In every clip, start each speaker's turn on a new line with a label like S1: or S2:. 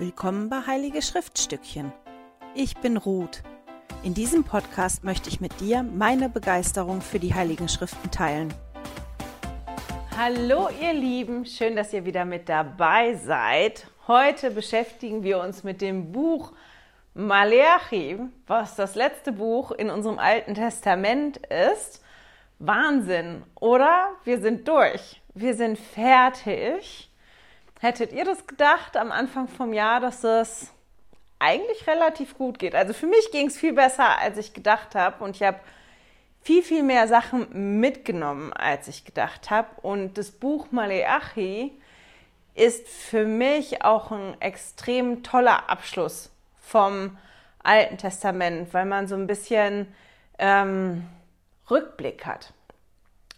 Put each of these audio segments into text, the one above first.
S1: Willkommen bei Heilige Schriftstückchen. Ich bin Ruth. In diesem Podcast möchte ich mit dir meine Begeisterung für die Heiligen Schriften teilen.
S2: Hallo ihr Lieben, schön, dass ihr wieder mit dabei seid. Heute beschäftigen wir uns mit dem Buch Maleachi, was das letzte Buch in unserem Alten Testament ist. Wahnsinn, oder? Wir sind durch. Wir sind fertig. Hättet ihr das gedacht am Anfang vom Jahr, dass es eigentlich relativ gut geht? Also für mich ging es viel besser, als ich gedacht habe. Und ich habe viel, viel mehr Sachen mitgenommen, als ich gedacht habe. Und das Buch Maleachi ist für mich auch ein extrem toller Abschluss vom Alten Testament, weil man so ein bisschen ähm, Rückblick hat.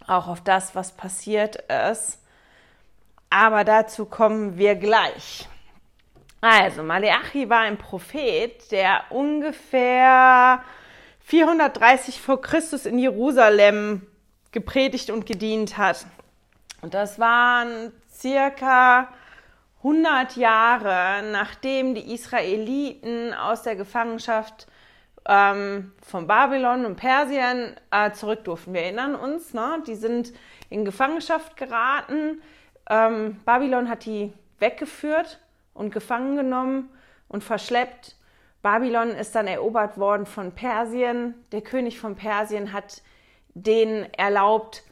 S2: Auch auf das, was passiert ist aber dazu kommen wir gleich. Also, Maleachi war ein Prophet, der ungefähr 430 vor Christus in Jerusalem gepredigt und gedient hat. Und das waren circa 100 Jahre, nachdem die Israeliten aus der Gefangenschaft ähm, von Babylon und Persien äh, zurück durften. Wir erinnern uns, ne? die sind in Gefangenschaft geraten ähm, Babylon hat die weggeführt und gefangen genommen und verschleppt. Babylon ist dann erobert worden von Persien. Der König von Persien hat denen erlaubt,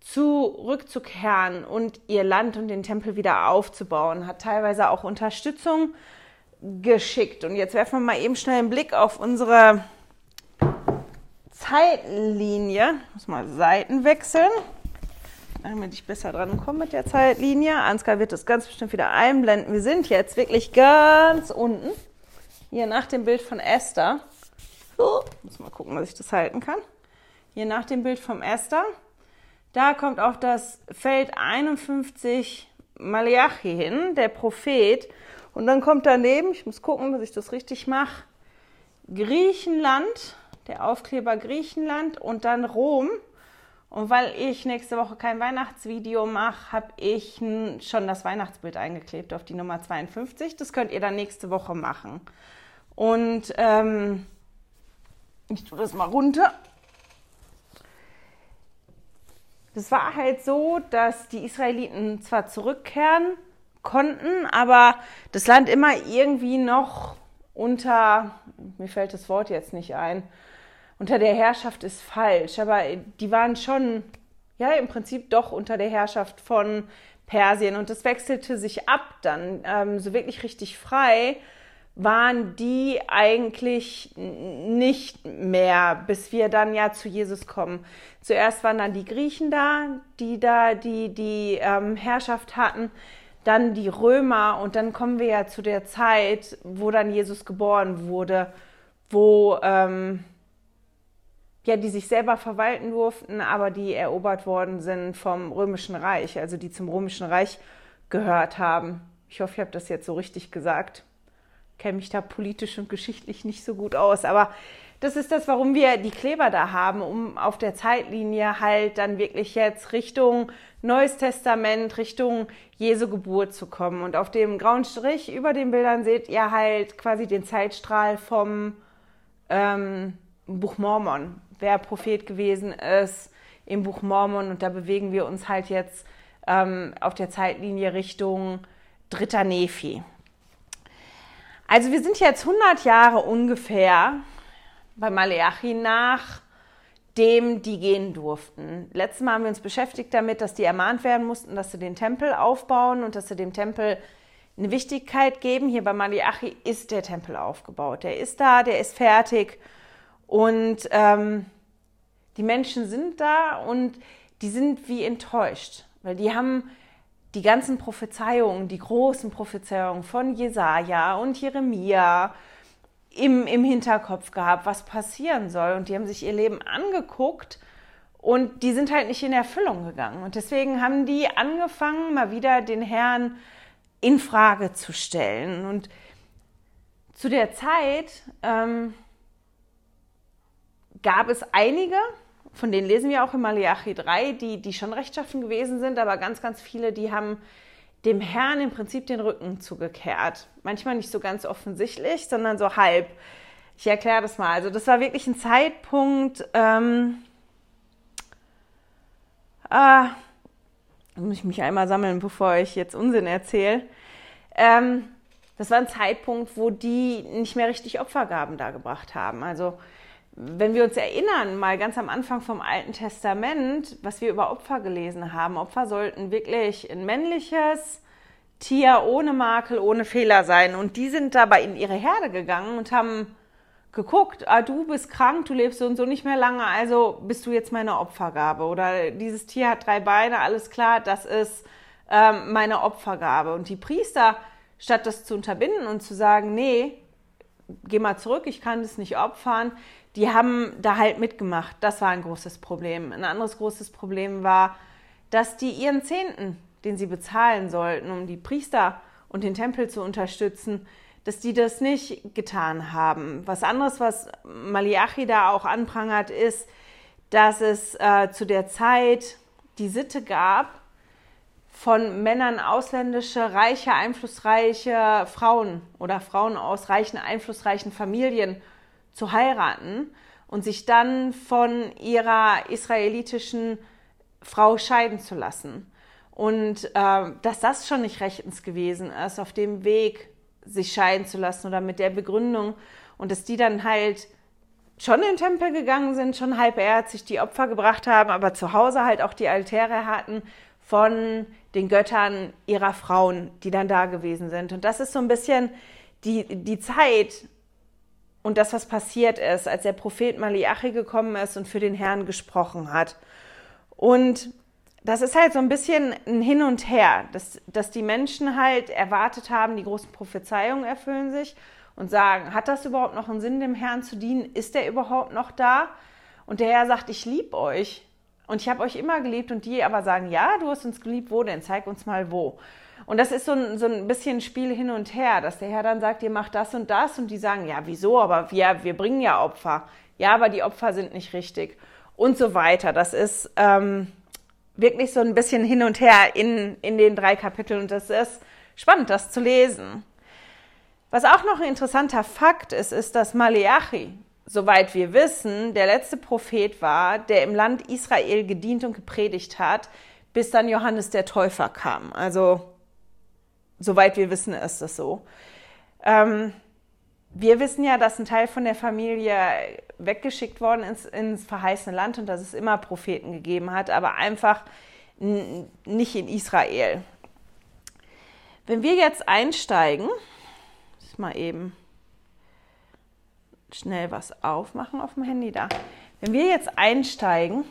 S2: zurückzukehren und ihr Land und den Tempel wieder aufzubauen, hat teilweise auch Unterstützung geschickt. Und jetzt werfen wir mal eben schnell einen Blick auf unsere Zeitlinie. Ich muss mal Seiten wechseln damit ich besser dran komme mit der Zeitlinie. Ansgar wird das ganz bestimmt wieder einblenden. Wir sind jetzt wirklich ganz unten. Hier nach dem Bild von Esther. So, muss mal gucken, dass ich das halten kann. Hier nach dem Bild von Esther. Da kommt auf das Feld 51 Malachi hin, der Prophet. Und dann kommt daneben, ich muss gucken, dass ich das richtig mache, Griechenland, der Aufkleber Griechenland und dann Rom. Und weil ich nächste Woche kein Weihnachtsvideo mache, habe ich schon das Weihnachtsbild eingeklebt auf die Nummer 52. Das könnt ihr dann nächste Woche machen. Und ähm, ich tue das mal runter. Das war halt so, dass die Israeliten zwar zurückkehren konnten, aber das Land immer irgendwie noch unter, mir fällt das Wort jetzt nicht ein, unter der Herrschaft ist falsch, aber die waren schon, ja, im Prinzip doch unter der Herrschaft von Persien und das wechselte sich ab dann. Ähm, so wirklich richtig frei waren die eigentlich nicht mehr, bis wir dann ja zu Jesus kommen. Zuerst waren dann die Griechen da, die da die, die ähm, Herrschaft hatten, dann die Römer und dann kommen wir ja zu der Zeit, wo dann Jesus geboren wurde, wo ähm, ja, die sich selber verwalten durften, aber die erobert worden sind vom Römischen Reich, also die zum Römischen Reich gehört haben. Ich hoffe, ich habe das jetzt so richtig gesagt. Kenne mich da politisch und geschichtlich nicht so gut aus, aber das ist das, warum wir die Kleber da haben, um auf der Zeitlinie halt dann wirklich jetzt Richtung Neues Testament, Richtung Jesu Geburt zu kommen. Und auf dem grauen Strich über den Bildern seht ihr halt quasi den Zeitstrahl vom ähm, Buch Mormon wer Prophet gewesen ist im Buch Mormon. Und da bewegen wir uns halt jetzt ähm, auf der Zeitlinie Richtung dritter Nephi. Also wir sind jetzt 100 Jahre ungefähr bei Maleachi nach dem die gehen durften. Letztes Mal haben wir uns beschäftigt damit, dass die ermahnt werden mussten, dass sie den Tempel aufbauen und dass sie dem Tempel eine Wichtigkeit geben. Hier bei Maleachi ist der Tempel aufgebaut. Der ist da, der ist fertig und ähm, die Menschen sind da und die sind wie enttäuscht, weil die haben die ganzen Prophezeiungen, die großen Prophezeiungen von Jesaja und Jeremia im, im Hinterkopf gehabt, was passieren soll. Und die haben sich ihr Leben angeguckt und die sind halt nicht in Erfüllung gegangen. Und deswegen haben die angefangen, mal wieder den Herrn in Frage zu stellen. Und zu der Zeit ähm, gab es einige, von denen lesen wir auch in Malachi 3, die, die schon rechtschaffen gewesen sind, aber ganz, ganz viele, die haben dem Herrn im Prinzip den Rücken zugekehrt. Manchmal nicht so ganz offensichtlich, sondern so halb. Ich erkläre das mal. Also das war wirklich ein Zeitpunkt, ähm, äh, muss ich mich einmal sammeln, bevor ich jetzt Unsinn erzähle. Ähm, das war ein Zeitpunkt, wo die nicht mehr richtig Opfergaben dargebracht haben. Also wenn wir uns erinnern, mal ganz am Anfang vom Alten Testament, was wir über Opfer gelesen haben, Opfer sollten wirklich ein männliches Tier ohne Makel, ohne Fehler sein. Und die sind dabei in ihre Herde gegangen und haben geguckt, ah, du bist krank, du lebst so und so nicht mehr lange, also bist du jetzt meine Opfergabe. Oder dieses Tier hat drei Beine, alles klar, das ist ähm, meine Opfergabe. Und die Priester, statt das zu unterbinden und zu sagen, nee, geh mal zurück, ich kann das nicht opfern, die haben da halt mitgemacht. Das war ein großes Problem. Ein anderes großes Problem war, dass die ihren Zehnten, den sie bezahlen sollten, um die Priester und den Tempel zu unterstützen, dass die das nicht getan haben. Was anderes, was Malachi da auch anprangert, ist, dass es äh, zu der Zeit die Sitte gab, von Männern ausländische, reiche, einflussreiche Frauen oder Frauen aus reichen, einflussreichen Familien zu heiraten und sich dann von ihrer israelitischen Frau scheiden zu lassen. Und äh, dass das schon nicht rechtens gewesen ist, auf dem Weg sich scheiden zu lassen oder mit der Begründung und dass die dann halt schon in den Tempel gegangen sind, schon halbherzig die Opfer gebracht haben, aber zu Hause halt auch die Altäre hatten von den Göttern ihrer Frauen, die dann da gewesen sind. Und das ist so ein bisschen die, die Zeit und das, was passiert ist, als der Prophet Malachi gekommen ist und für den Herrn gesprochen hat. Und das ist halt so ein bisschen ein Hin und Her, dass, dass die Menschen halt erwartet haben, die großen Prophezeiungen erfüllen sich und sagen, hat das überhaupt noch einen Sinn, dem Herrn zu dienen? Ist er überhaupt noch da? Und der Herr sagt, ich liebe euch. Und ich habe euch immer geliebt und die aber sagen, ja, du hast uns geliebt, wo denn? Zeig uns mal wo. Und das ist so ein, so ein bisschen Spiel hin und her, dass der Herr dann sagt, ihr macht das und das und die sagen, ja, wieso? Aber wir, wir bringen ja Opfer. Ja, aber die Opfer sind nicht richtig. Und so weiter. Das ist ähm, wirklich so ein bisschen hin und her in, in den drei Kapiteln und das ist spannend, das zu lesen. Was auch noch ein interessanter Fakt ist, ist, dass Maleachi, soweit wir wissen, der letzte Prophet war, der im Land Israel gedient und gepredigt hat, bis dann Johannes der Täufer kam. Also, soweit wir wissen, ist das so. Ähm, wir wissen ja, dass ein Teil von der Familie weggeschickt worden ist ins verheißene Land und dass es immer Propheten gegeben hat, aber einfach nicht in Israel. Wenn wir jetzt einsteigen, mal eben schnell was aufmachen auf dem Handy da. Wenn wir jetzt einsteigen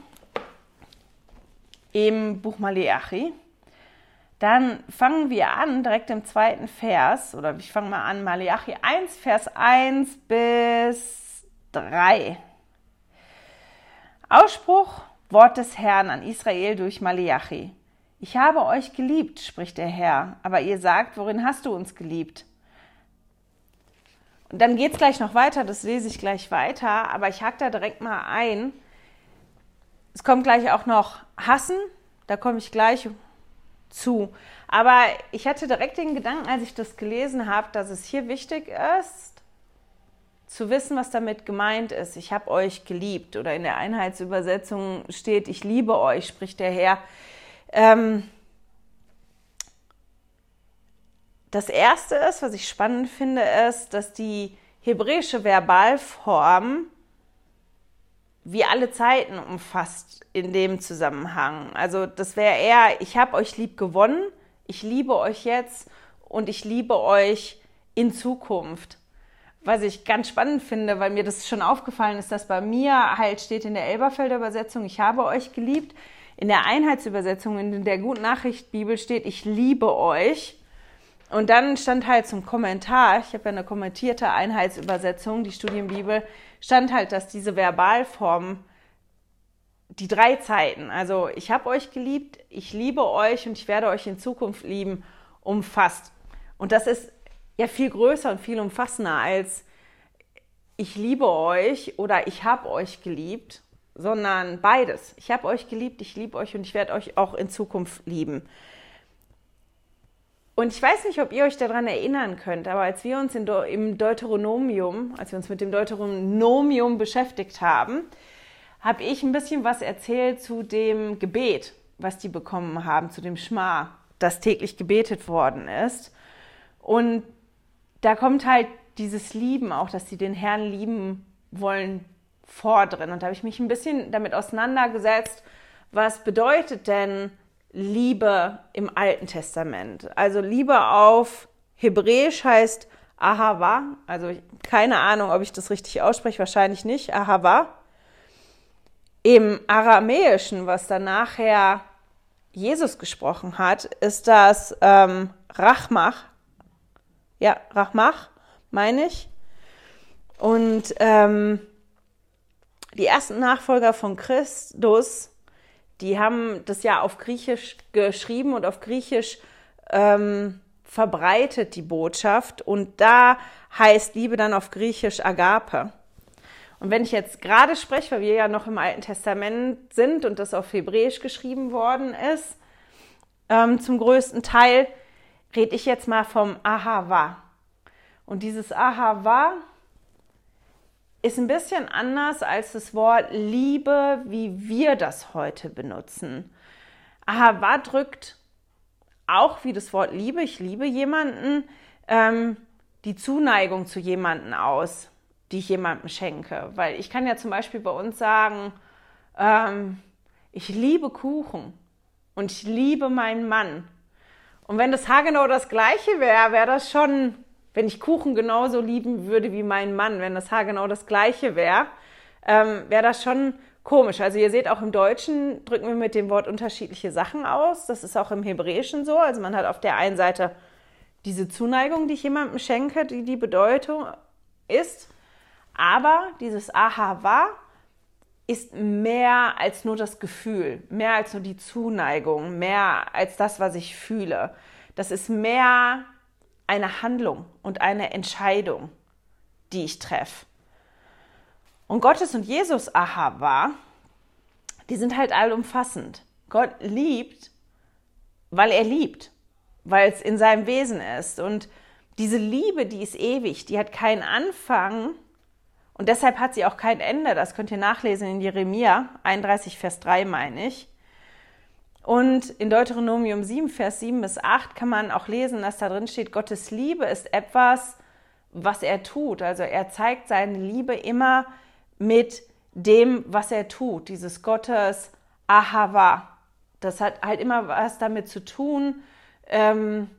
S2: im Buch Maleachi, dann fangen wir an direkt im zweiten Vers, oder ich fange mal an, Maleachi 1, Vers 1 bis 3. Ausspruch, Wort des Herrn an Israel durch Maleachi. Ich habe euch geliebt, spricht der Herr, aber ihr sagt, worin hast du uns geliebt? Und dann geht es gleich noch weiter, das lese ich gleich weiter, aber ich hack da direkt mal ein. Es kommt gleich auch noch Hassen, da komme ich gleich zu. Aber ich hatte direkt den Gedanken, als ich das gelesen habe, dass es hier wichtig ist, zu wissen, was damit gemeint ist. Ich habe euch geliebt. Oder in der Einheitsübersetzung steht, ich liebe euch, spricht der Herr. Ähm, Das erste ist, was ich spannend finde, ist, dass die hebräische Verbalform wie alle Zeiten umfasst in dem Zusammenhang. Also das wäre eher, ich habe euch lieb gewonnen, ich liebe euch jetzt und ich liebe euch in Zukunft. Was ich ganz spannend finde, weil mir das schon aufgefallen ist, dass bei mir halt steht in der Elberfelder Übersetzung, ich habe euch geliebt. In der Einheitsübersetzung, in der Guten Nachricht Bibel steht, ich liebe euch. Und dann stand halt zum Kommentar, ich habe ja eine kommentierte Einheitsübersetzung, die Studienbibel, stand halt, dass diese Verbalform die drei Zeiten, also ich habe euch geliebt, ich liebe euch und ich werde euch in Zukunft lieben, umfasst. Und das ist ja viel größer und viel umfassender als ich liebe euch oder ich habe euch geliebt, sondern beides. Ich habe euch geliebt, ich liebe euch und ich werde euch auch in Zukunft lieben. Und ich weiß nicht, ob ihr euch daran erinnern könnt, aber als wir uns De im Deuteronomium, als wir uns mit dem Deuteronomium beschäftigt haben, habe ich ein bisschen was erzählt zu dem Gebet, was die bekommen haben, zu dem Schma, das täglich gebetet worden ist. Und da kommt halt dieses Lieben auch, dass sie den Herrn lieben wollen, vor drin. Und da habe ich mich ein bisschen damit auseinandergesetzt, was bedeutet denn Liebe im Alten Testament? Also Liebe auf Hebräisch heißt Ahava, also keine Ahnung, ob ich das richtig ausspreche, wahrscheinlich nicht, Ahava. Im Aramäischen, was dann nachher Jesus gesprochen hat, ist das ähm, Rachmach. Ja, Rachmach, meine ich. Und ähm, die ersten Nachfolger von Christus, die haben das ja auf Griechisch geschrieben und auf Griechisch ähm, verbreitet die Botschaft. Und da heißt Liebe dann auf Griechisch Agape. Und wenn ich jetzt gerade spreche, weil wir ja noch im Alten Testament sind und das auf Hebräisch geschrieben worden ist, ähm, zum größten Teil, rede ich jetzt mal vom Ahava. Und dieses Ahava ist ein bisschen anders als das Wort Liebe, wie wir das heute benutzen. Ahava drückt auch wie das Wort Liebe, ich liebe jemanden, ähm, die Zuneigung zu jemanden aus, die ich jemandem schenke. Weil ich kann ja zum Beispiel bei uns sagen, ähm, ich liebe Kuchen und ich liebe meinen Mann. Und wenn das haargenau das gleiche wäre, wäre das schon wenn ich Kuchen genauso lieben würde wie mein Mann, wenn das Haar genau das gleiche wäre, ähm, wäre das schon komisch. Also ihr seht auch im Deutschen drücken wir mit dem Wort unterschiedliche Sachen aus. Das ist auch im Hebräischen so. Also man hat auf der einen Seite diese Zuneigung, die ich jemandem schenke, die die Bedeutung ist. Aber dieses Ahava ist mehr als nur das Gefühl, mehr als nur die Zuneigung, mehr als das, was ich fühle. Das ist mehr eine Handlung und eine Entscheidung, die ich treffe. Und Gottes und Jesus Ahava, die sind halt allumfassend. Gott liebt, weil er liebt, weil es in seinem Wesen ist. Und diese Liebe, die ist ewig, die hat keinen Anfang und deshalb hat sie auch kein Ende. Das könnt ihr nachlesen in Jeremia 31, Vers 3, meine ich. Und in Deuteronomium 7, Vers 7 bis 8 kann man auch lesen, dass da drin steht, Gottes Liebe ist etwas, was er tut. Also er zeigt seine Liebe immer mit dem, was er tut. Dieses Gottes Ahava. Das hat halt immer was damit zu tun, ähm,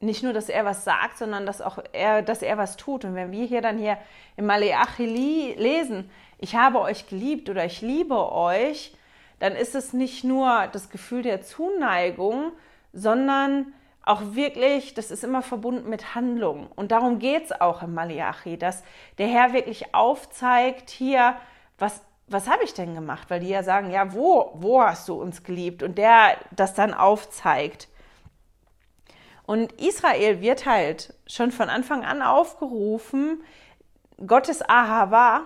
S2: nicht nur, dass er was sagt, sondern dass auch er, dass er was tut. Und wenn wir hier dann hier im Maleachi lesen, ich habe euch geliebt oder ich liebe euch, dann ist es nicht nur das Gefühl der Zuneigung, sondern auch wirklich, das ist immer verbunden mit Handlung. Und darum geht es auch im Malachi, dass der Herr wirklich aufzeigt, hier, was, was habe ich denn gemacht? Weil die ja sagen, ja, wo, wo hast du uns geliebt? Und der das dann aufzeigt. Und Israel wird halt schon von Anfang an aufgerufen, Gottes Ahava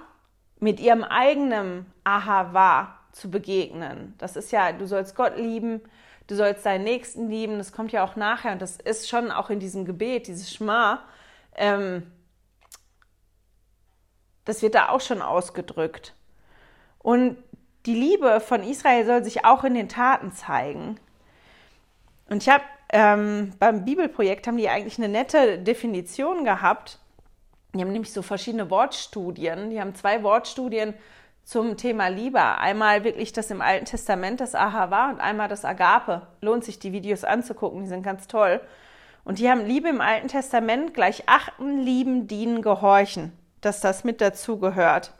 S2: mit ihrem eigenen Ahava zu begegnen. Das ist ja, du sollst Gott lieben, du sollst deinen Nächsten lieben, das kommt ja auch nachher und das ist schon auch in diesem Gebet, dieses Schma, ähm, das wird da auch schon ausgedrückt. Und die Liebe von Israel soll sich auch in den Taten zeigen. Und ich habe ähm, beim Bibelprojekt haben die eigentlich eine nette Definition gehabt. Die haben nämlich so verschiedene Wortstudien. Die haben zwei Wortstudien zum Thema Liebe. Einmal wirklich das im Alten Testament, das Ahava und einmal das Agape. Lohnt sich, die Videos anzugucken, die sind ganz toll. Und die haben Liebe im Alten Testament gleich achten, lieben, dienen, gehorchen, dass das mit dazu gehört.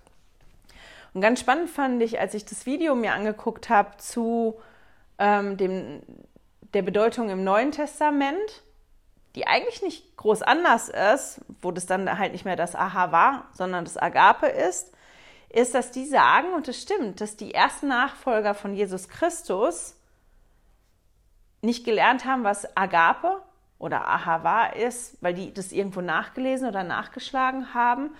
S2: Und ganz spannend fand ich, als ich das Video mir angeguckt habe zu ähm, dem, der Bedeutung im Neuen Testament, die eigentlich nicht groß anders ist, wo das dann halt nicht mehr das Ahava, sondern das Agape ist, ist, dass die sagen, und es stimmt, dass die ersten Nachfolger von Jesus Christus nicht gelernt haben, was Agape oder Ahava ist, weil die das irgendwo nachgelesen oder nachgeschlagen haben,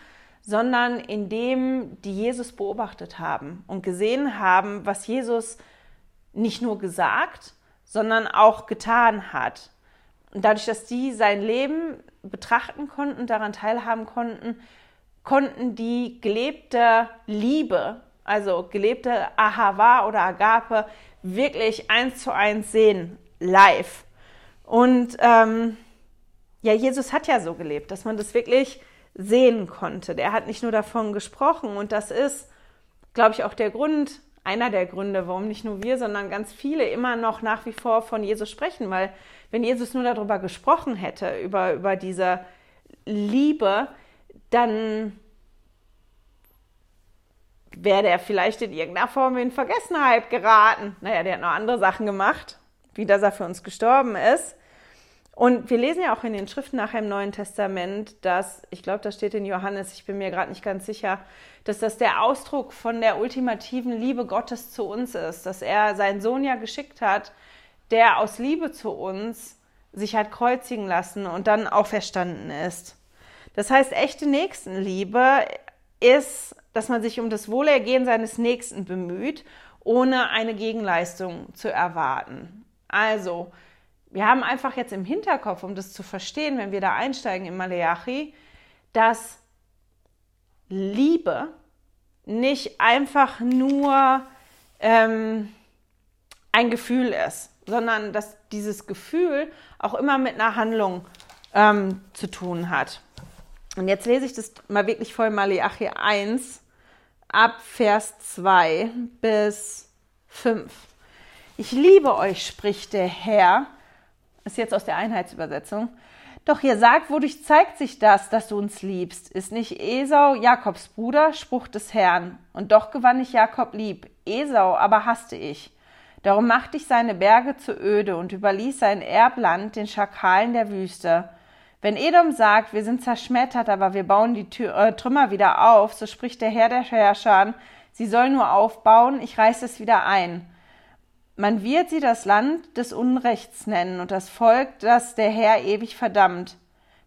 S2: sondern indem die Jesus beobachtet haben und gesehen haben, was Jesus nicht nur gesagt, sondern auch getan hat. dadurch, dass die sein Leben betrachten konnten, daran teilhaben konnten, konnten die gelebte Liebe, also gelebte Ahava oder Agape, wirklich eins zu eins sehen, live. Und ähm, ja, Jesus hat ja so gelebt, dass man das wirklich sehen konnte. Der hat nicht nur davon gesprochen und das ist, glaube ich, auch der Grund, einer der Gründe, warum nicht nur wir, sondern ganz viele immer noch nach wie vor von Jesus sprechen, weil wenn Jesus nur darüber gesprochen hätte, über, über diese Liebe, dann wäre der vielleicht in irgendeiner Form in Vergessenheit geraten. Naja, der hat noch andere Sachen gemacht, wie dass er für uns gestorben ist. Und wir lesen ja auch in den Schriften nachher im Neuen Testament, dass, ich glaube, das steht in Johannes, ich bin mir gerade nicht ganz sicher, dass das der Ausdruck von der ultimativen Liebe Gottes zu uns ist, dass er seinen Sohn ja geschickt hat, der aus Liebe zu uns sich hat kreuzigen lassen und dann auch verstanden ist. Das heißt, echte Nächstenliebe ist, dass man sich um das Wohlergehen seines Nächsten bemüht, ohne eine Gegenleistung zu erwarten. Also, wir haben einfach jetzt im Hinterkopf, um das zu verstehen, wenn wir da einsteigen im Maleachi, dass Liebe nicht einfach nur ähm, ein Gefühl ist, sondern dass dieses Gefühl auch immer mit einer Handlung ähm, zu tun hat. Und jetzt lese ich das mal wirklich voll Malachi 1 ab Vers 2 bis 5. Ich liebe euch, spricht der Herr. Ist jetzt aus der Einheitsübersetzung. Doch ihr sagt, wodurch zeigt sich das, dass du uns liebst? Ist nicht Esau Jakobs Bruder, Spruch des Herrn? Und doch gewann ich Jakob lieb, Esau aber hasste ich. Darum machte ich seine Berge zu öde und überließ sein Erbland den Schakalen der Wüste. Wenn Edom sagt, wir sind zerschmettert, aber wir bauen die Tür, äh, Trümmer wieder auf, so spricht der Herr der Herrscher, sie sollen nur aufbauen, ich reiß es wieder ein. Man wird sie das Land des Unrechts nennen und das Volk, das der Herr ewig verdammt.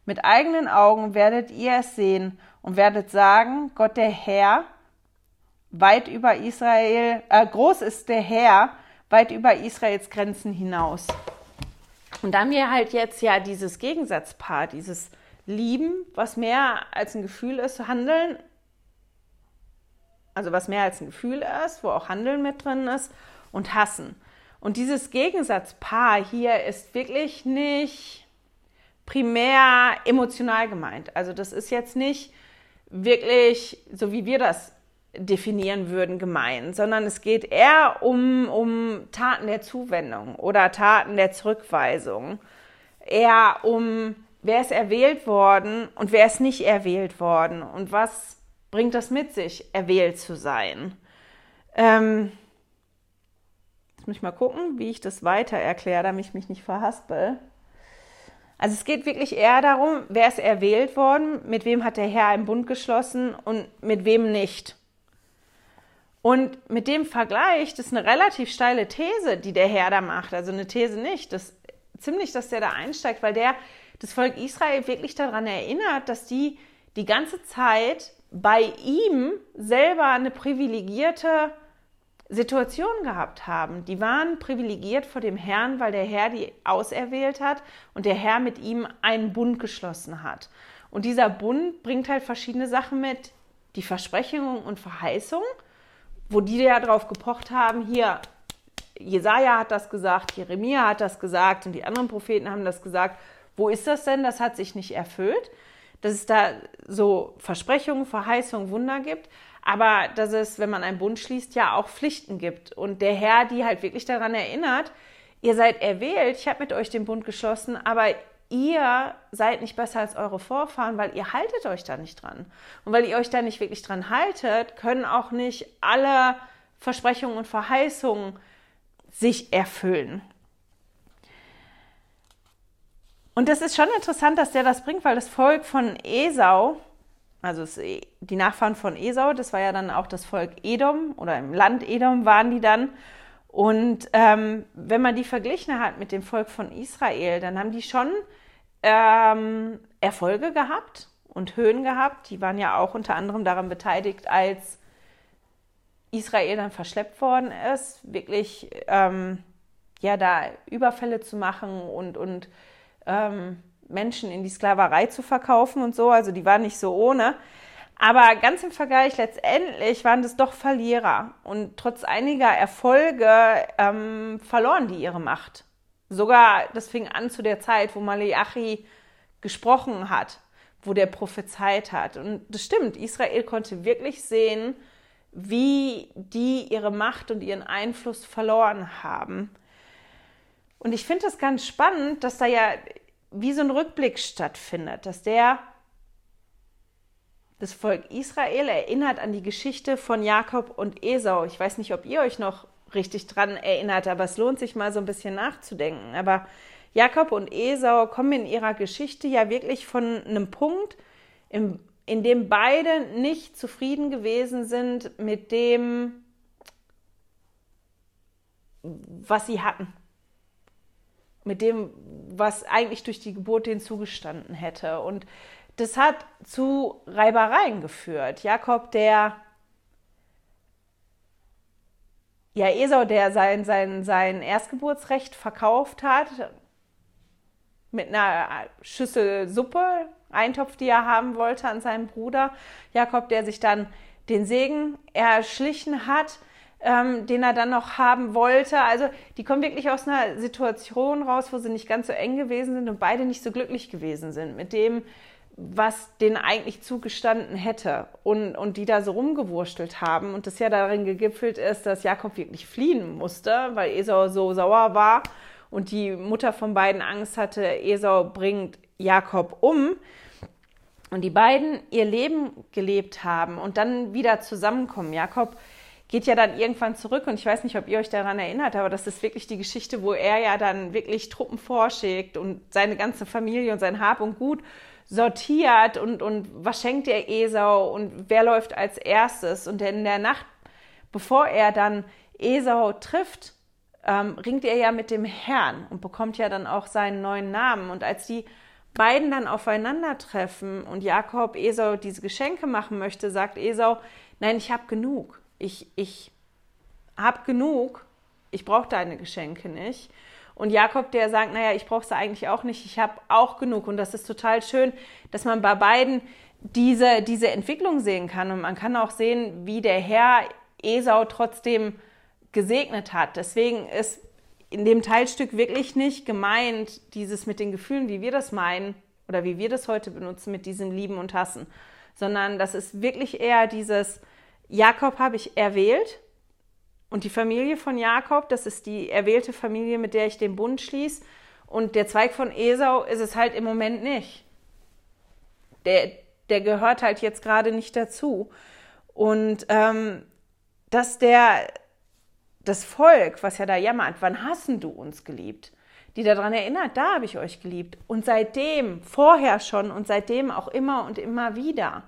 S2: Mit eigenen Augen werdet ihr es sehen und werdet sagen, Gott der Herr, weit über Israel, äh, groß ist der Herr, weit über Israels Grenzen hinaus. Und da wir halt jetzt ja dieses Gegensatzpaar, dieses Lieben, was mehr als ein Gefühl ist, Handeln, also was mehr als ein Gefühl ist, wo auch Handeln mit drin ist, und Hassen. Und dieses Gegensatzpaar hier ist wirklich nicht primär emotional gemeint. Also das ist jetzt nicht wirklich, so wie wir das definieren würden, gemeint, sondern es geht eher um, um Taten der Zuwendung oder Taten der Zurückweisung. Eher um, wer ist erwählt worden und wer ist nicht erwählt worden und was bringt das mit sich, erwählt zu sein. Ähm, jetzt muss ich mal gucken, wie ich das weiter erkläre, damit ich mich nicht verhaspel. Also es geht wirklich eher darum, wer ist erwählt worden, mit wem hat der Herr einen Bund geschlossen und mit wem nicht. Und mit dem Vergleich, das ist eine relativ steile These, die der Herr da macht. Also eine These nicht. Das ziemlich, dass der da einsteigt, weil der das Volk Israel wirklich daran erinnert, dass die die ganze Zeit bei ihm selber eine privilegierte Situation gehabt haben. Die waren privilegiert vor dem Herrn, weil der Herr die auserwählt hat und der Herr mit ihm einen Bund geschlossen hat. Und dieser Bund bringt halt verschiedene Sachen mit. Die Versprechungen und Verheißungen wo die ja drauf gepocht haben, hier, Jesaja hat das gesagt, Jeremia hat das gesagt und die anderen Propheten haben das gesagt. Wo ist das denn? Das hat sich nicht erfüllt. Dass es da so Versprechungen, Verheißungen, Wunder gibt, aber dass es, wenn man einen Bund schließt, ja auch Pflichten gibt. Und der Herr, die halt wirklich daran erinnert, ihr seid erwählt, ich habe mit euch den Bund geschlossen, aber ihr seid nicht besser als eure Vorfahren, weil ihr haltet euch da nicht dran. Und weil ihr euch da nicht wirklich dran haltet, können auch nicht alle Versprechungen und Verheißungen sich erfüllen. Und das ist schon interessant, dass der das bringt, weil das Volk von Esau, also die Nachfahren von Esau, das war ja dann auch das Volk Edom oder im Land Edom waren die dann. Und ähm, wenn man die verglichen hat mit dem Volk von Israel, dann haben die schon ähm, Erfolge gehabt und Höhen gehabt. Die waren ja auch unter anderem daran beteiligt, als Israel dann verschleppt worden ist, wirklich ähm, ja da Überfälle zu machen und, und ähm, Menschen in die Sklaverei zu verkaufen und so. Also die waren nicht so ohne. Aber ganz im Vergleich, letztendlich waren das doch Verlierer. Und trotz einiger Erfolge ähm, verloren die ihre Macht. Sogar, das fing an zu der Zeit, wo Malachi gesprochen hat, wo der prophezeit hat. Und das stimmt, Israel konnte wirklich sehen, wie die ihre Macht und ihren Einfluss verloren haben. Und ich finde das ganz spannend, dass da ja wie so ein Rückblick stattfindet, dass der das Volk Israel erinnert an die Geschichte von Jakob und Esau. Ich weiß nicht, ob ihr euch noch richtig dran erinnert, aber es lohnt sich mal so ein bisschen nachzudenken. Aber Jakob und Esau kommen in ihrer Geschichte ja wirklich von einem Punkt, in, in dem beide nicht zufrieden gewesen sind mit dem, was sie hatten. Mit dem, was eigentlich durch die Geburt denen zugestanden hätte. Und das hat zu Reibereien geführt. Jakob, der ja, Esau, der sein, sein, sein Erstgeburtsrecht verkauft hat, mit einer Schüssel Suppe, Eintopf, die er haben wollte, an seinen Bruder. Jakob, der sich dann den Segen erschlichen hat, ähm, den er dann noch haben wollte. Also die kommen wirklich aus einer Situation raus, wo sie nicht ganz so eng gewesen sind und beide nicht so glücklich gewesen sind mit dem, was denen eigentlich zugestanden hätte und, und die da so rumgewurstelt haben und das ja darin gegipfelt ist, dass Jakob wirklich fliehen musste, weil Esau so sauer war und die Mutter von beiden Angst hatte, Esau bringt Jakob um und die beiden ihr Leben gelebt haben und dann wieder zusammenkommen. Jakob geht ja dann irgendwann zurück und ich weiß nicht, ob ihr euch daran erinnert, aber das ist wirklich die Geschichte, wo er ja dann wirklich Truppen vorschickt und seine ganze Familie und sein Hab und Gut sortiert und, und was schenkt der Esau und wer läuft als erstes. Und in der Nacht, bevor er dann Esau trifft, ähm, ringt er ja mit dem Herrn und bekommt ja dann auch seinen neuen Namen. Und als die beiden dann aufeinandertreffen und Jakob Esau diese Geschenke machen möchte, sagt Esau, nein, ich habe genug. Ich, ich habe genug. Ich brauche deine Geschenke nicht. Und Jakob, der sagt, naja, ich brauche es eigentlich auch nicht, ich habe auch genug. Und das ist total schön, dass man bei beiden diese, diese Entwicklung sehen kann. Und man kann auch sehen, wie der Herr Esau trotzdem gesegnet hat. Deswegen ist in dem Teilstück wirklich nicht gemeint, dieses mit den Gefühlen, wie wir das meinen oder wie wir das heute benutzen, mit diesem Lieben und Hassen, sondern das ist wirklich eher dieses, Jakob habe ich erwählt und die Familie von Jakob, das ist die erwählte Familie, mit der ich den Bund schließe. Und der Zweig von Esau ist es halt im Moment nicht. Der, der gehört halt jetzt gerade nicht dazu. Und ähm, dass der, das Volk, was ja da jammert, wann hassen du uns geliebt? Die daran erinnert, da habe ich euch geliebt. Und seitdem, vorher schon und seitdem auch immer und immer wieder.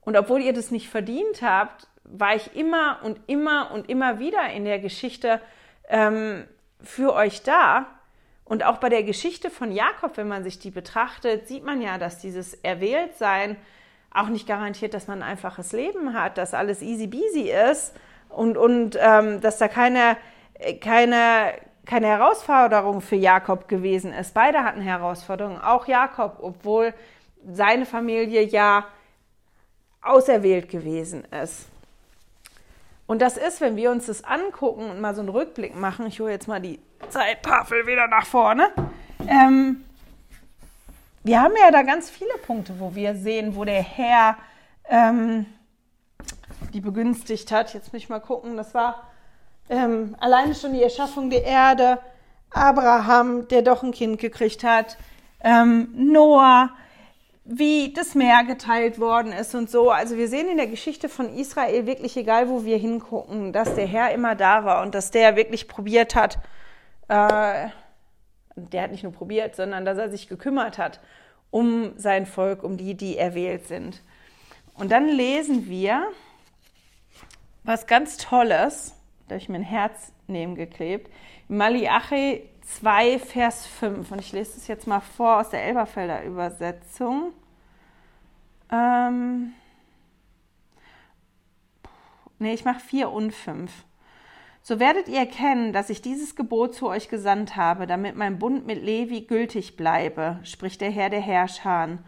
S2: Und obwohl ihr das nicht verdient habt, war ich immer und immer und immer wieder in der Geschichte ähm, für euch da. Und auch bei der Geschichte von Jakob, wenn man sich die betrachtet, sieht man ja, dass dieses Erwähltsein auch nicht garantiert, dass man ein einfaches Leben hat, dass alles easy beasy ist und, und ähm, dass da keine, keine, keine Herausforderung für Jakob gewesen ist. Beide hatten Herausforderungen, auch Jakob, obwohl seine Familie ja auserwählt gewesen ist. Und das ist, wenn wir uns das angucken und mal so einen Rückblick machen, ich hole jetzt mal die Zeittafel wieder nach vorne. Ähm, wir haben ja da ganz viele Punkte, wo wir sehen, wo der Herr ähm, die begünstigt hat. Jetzt muss ich mal gucken, das war ähm, alleine schon die Erschaffung der Erde, Abraham, der doch ein Kind gekriegt hat, ähm, Noah, wie das Meer geteilt worden ist und so. Also wir sehen in der Geschichte von Israel wirklich, egal wo wir hingucken, dass der Herr immer da war und dass der wirklich probiert hat, äh, der hat nicht nur probiert, sondern dass er sich gekümmert hat um sein Volk, um die, die erwählt sind. Und dann lesen wir was ganz Tolles, da habe ich mir ein Herz neben geklebt, Malachi 2, Vers 5. Und ich lese es jetzt mal vor aus der Elberfelder Übersetzung. Ähm, nee, ich mache 4 und 5. So werdet ihr erkennen, dass ich dieses Gebot zu euch gesandt habe, damit mein Bund mit Levi gültig bleibe, spricht der Herr der Herrscher.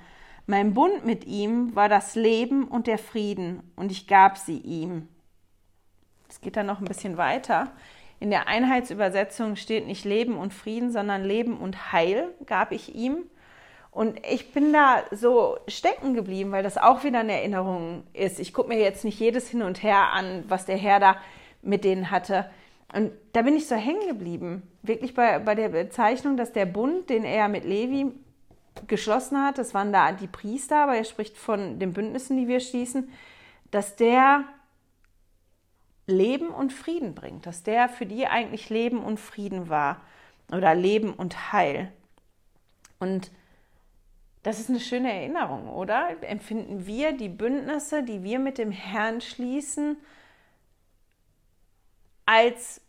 S2: Mein Bund mit ihm war das Leben und der Frieden, und ich gab sie ihm. Es geht dann noch ein bisschen weiter. In der Einheitsübersetzung steht nicht Leben und Frieden, sondern Leben und Heil gab ich ihm. Und ich bin da so stecken geblieben, weil das auch wieder eine Erinnerung ist. Ich gucke mir jetzt nicht jedes hin und her an, was der Herr da mit denen hatte. Und da bin ich so hängen geblieben. Wirklich bei, bei der Bezeichnung, dass der Bund, den er mit Levi geschlossen hat, das waren da die Priester, aber er spricht von den Bündnissen, die wir schließen, dass der Leben und Frieden bringt, dass der für die eigentlich Leben und Frieden war oder Leben und Heil. Und das ist eine schöne Erinnerung, oder? Empfinden wir die Bündnisse, die wir mit dem Herrn schließen, als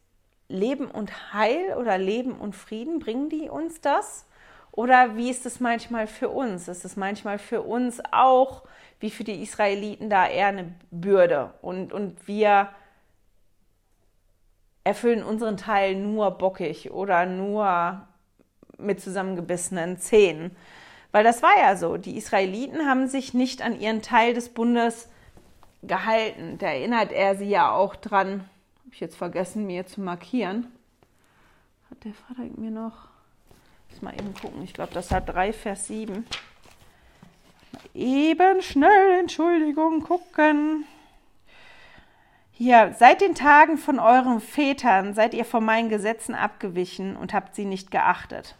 S2: Leben und Heil oder Leben und Frieden? Bringen die uns das? Oder wie ist es manchmal für uns? Ist es manchmal für uns auch, wie für die Israeliten, da eher eine Bürde? Und, und wir erfüllen unseren Teil nur bockig oder nur mit zusammengebissenen Zähnen. Weil das war ja so. Die Israeliten haben sich nicht an ihren Teil des Bundes gehalten. Da erinnert er sie ja auch dran. Habe ich jetzt vergessen, mir zu markieren. Hat der Vater mir noch. Muss mal eben gucken. Ich glaube, das hat 3, Vers 7. Eben schnell, Entschuldigung, gucken. Hier, seit den Tagen von euren Vätern seid ihr von meinen Gesetzen abgewichen und habt sie nicht geachtet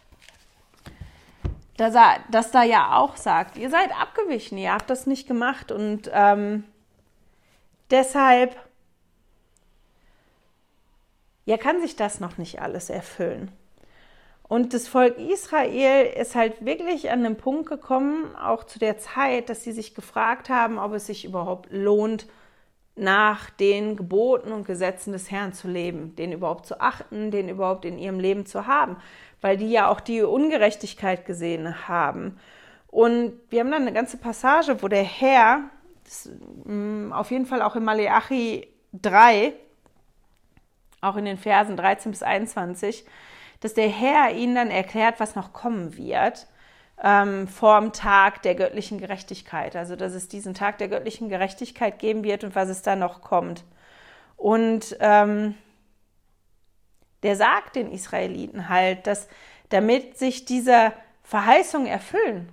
S2: dass er das da ja auch sagt, ihr seid abgewichen, ihr habt das nicht gemacht und ähm, deshalb ja kann sich das noch nicht alles erfüllen. Und das Volk Israel ist halt wirklich an den Punkt gekommen, auch zu der Zeit, dass sie sich gefragt haben, ob es sich überhaupt lohnt, nach den Geboten und Gesetzen des Herrn zu leben, den überhaupt zu achten, den überhaupt in ihrem Leben zu haben weil die ja auch die Ungerechtigkeit gesehen haben. Und wir haben dann eine ganze Passage, wo der Herr, das, mm, auf jeden Fall auch in Maleachi 3, auch in den Versen 13 bis 21, dass der Herr ihnen dann erklärt, was noch kommen wird ähm, vorm Tag der göttlichen Gerechtigkeit. Also, dass es diesen Tag der göttlichen Gerechtigkeit geben wird und was es da noch kommt. Und ähm, der sagt den Israeliten halt, dass damit sich diese Verheißungen erfüllen,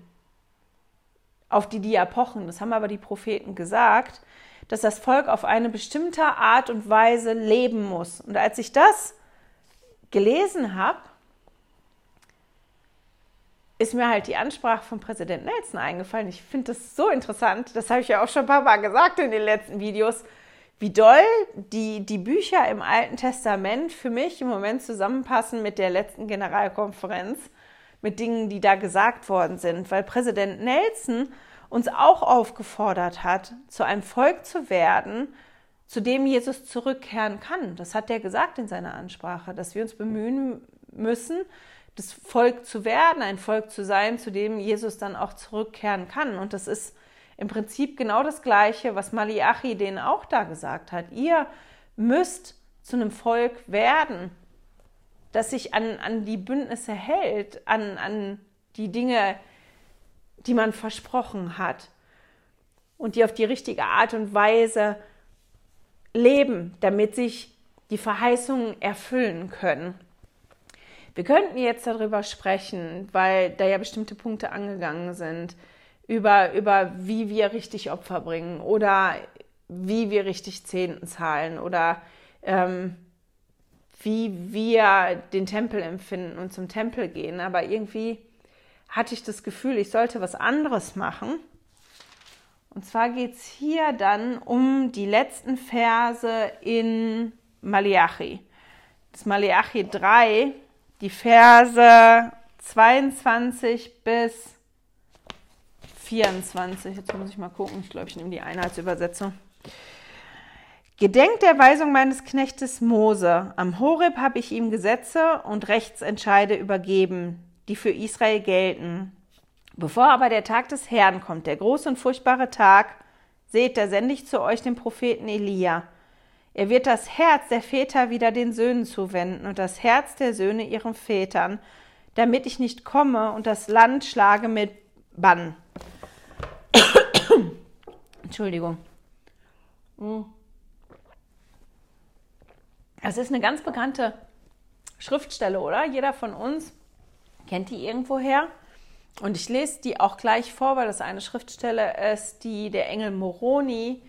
S2: auf die die Epochen, das haben aber die Propheten gesagt, dass das Volk auf eine bestimmte Art und Weise leben muss. Und als ich das gelesen habe, ist mir halt die Ansprache von Präsident Nelson eingefallen. Ich finde das so interessant. Das habe ich ja auch schon ein paar Mal gesagt in den letzten Videos wie doll die, die Bücher im Alten Testament für mich im Moment zusammenpassen mit der letzten Generalkonferenz, mit Dingen, die da gesagt worden sind, weil Präsident Nelson uns auch aufgefordert hat, zu einem Volk zu werden, zu dem Jesus zurückkehren kann. Das hat er gesagt in seiner Ansprache, dass wir uns bemühen müssen, das Volk zu werden, ein Volk zu sein, zu dem Jesus dann auch zurückkehren kann. Und das ist im Prinzip genau das Gleiche, was Malachi denen auch da gesagt hat. Ihr müsst zu einem Volk werden, das sich an, an die Bündnisse hält, an, an die Dinge, die man versprochen hat und die auf die richtige Art und Weise leben, damit sich die Verheißungen erfüllen können. Wir könnten jetzt darüber sprechen, weil da ja bestimmte Punkte angegangen sind über, über wie wir richtig Opfer bringen oder wie wir richtig Zehnten zahlen oder ähm, wie wir den Tempel empfinden und zum Tempel gehen. Aber irgendwie hatte ich das Gefühl, ich sollte was anderes machen. Und zwar geht es hier dann um die letzten Verse in Malachi. Das Malachi 3, die Verse 22 bis 24. Jetzt muss ich mal gucken. Ich glaube, ich nehme die Einheitsübersetzung. Gedenkt der Weisung meines Knechtes Mose. Am Horeb habe ich ihm Gesetze und Rechtsentscheide übergeben, die für Israel gelten. Bevor aber der Tag des Herrn kommt, der große und furchtbare Tag, seht, da sende ich zu euch den Propheten Elia. Er wird das Herz der Väter wieder den Söhnen zuwenden und das Herz der Söhne ihren Vätern, damit ich nicht komme und das Land schlage mit Bann. Entschuldigung. Hm. Das ist eine ganz bekannte Schriftstelle, oder? Jeder von uns kennt die irgendwoher. Und ich lese die auch gleich vor, weil das eine Schriftstelle ist, die der Engel Moroni,